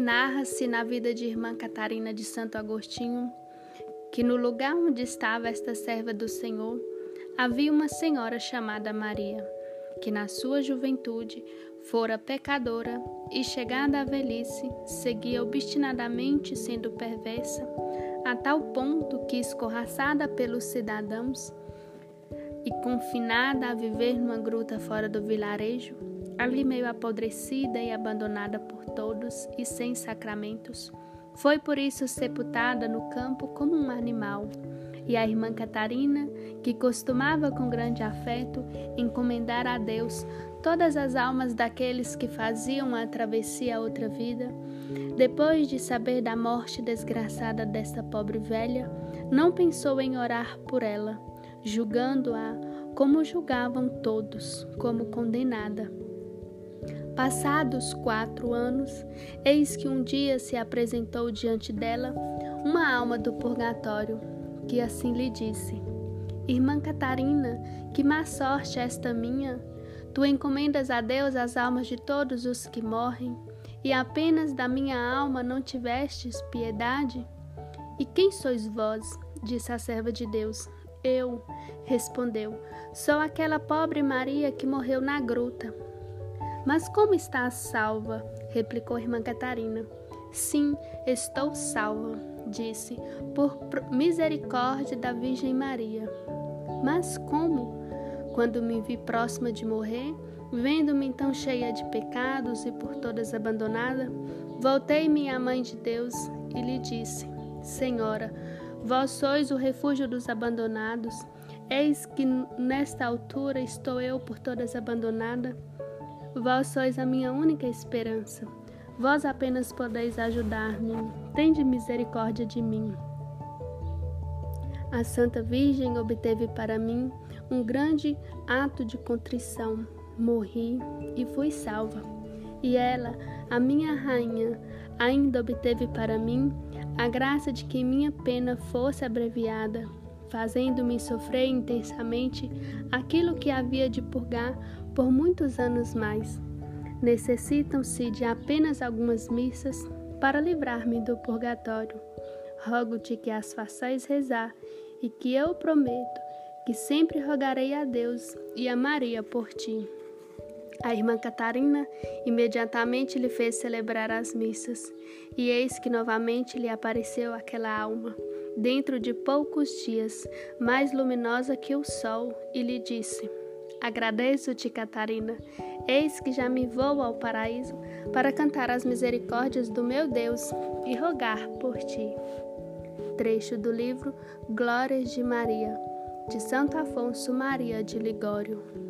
Narra-se na vida de irmã Catarina de Santo Agostinho que no lugar onde estava esta serva do Senhor havia uma senhora chamada Maria, que na sua juventude fora pecadora e, chegada à velhice, seguia obstinadamente sendo perversa, a tal ponto que, escorraçada pelos cidadãos e confinada a viver numa gruta fora do vilarejo, ali meio apodrecida e abandonada por todos e sem sacramentos, foi por isso sepultada no campo como um animal. E a irmã Catarina, que costumava com grande afeto encomendar a Deus todas as almas daqueles que faziam a travessia a outra vida, depois de saber da morte desgraçada desta pobre velha, não pensou em orar por ela, julgando-a como julgavam todos, como condenada. Passados quatro anos, eis que um dia se apresentou diante dela uma alma do purgatório, que assim lhe disse: Irmã Catarina, que má sorte é esta minha! Tu encomendas a Deus as almas de todos os que morrem, e apenas da minha alma não tivestes piedade? E quem sois vós? disse a serva de Deus. Eu, respondeu, sou aquela pobre Maria que morreu na gruta. Mas como está salva? replicou irmã Catarina. Sim, estou salva, disse, por misericórdia da Virgem Maria. Mas como? Quando me vi próxima de morrer, vendo-me tão cheia de pecados e por todas abandonada, voltei-me à Mãe de Deus e lhe disse: Senhora, vós sois o refúgio dos abandonados. Eis que nesta altura estou eu por todas abandonada. Vós sois a minha única esperança. Vós apenas podeis ajudar-me. Tende misericórdia de mim. A Santa Virgem obteve para mim um grande ato de contrição. Morri e fui salva. E ela, a minha rainha, ainda obteve para mim a graça de que minha pena fosse abreviada, fazendo-me sofrer intensamente aquilo que havia de purgar por muitos anos mais. Necessitam-se de apenas algumas missas para livrar-me do purgatório. Rogo-te que as façais rezar e que eu prometo que sempre rogarei a Deus e a Maria por ti. A irmã Catarina imediatamente lhe fez celebrar as missas, e eis que novamente lhe apareceu aquela alma, dentro de poucos dias, mais luminosa que o sol, e lhe disse: Agradeço-te, Catarina. Eis que já me vou ao paraíso para cantar as misericórdias do meu Deus e rogar por ti. Trecho do livro Glórias de Maria, de Santo Afonso Maria de Ligório.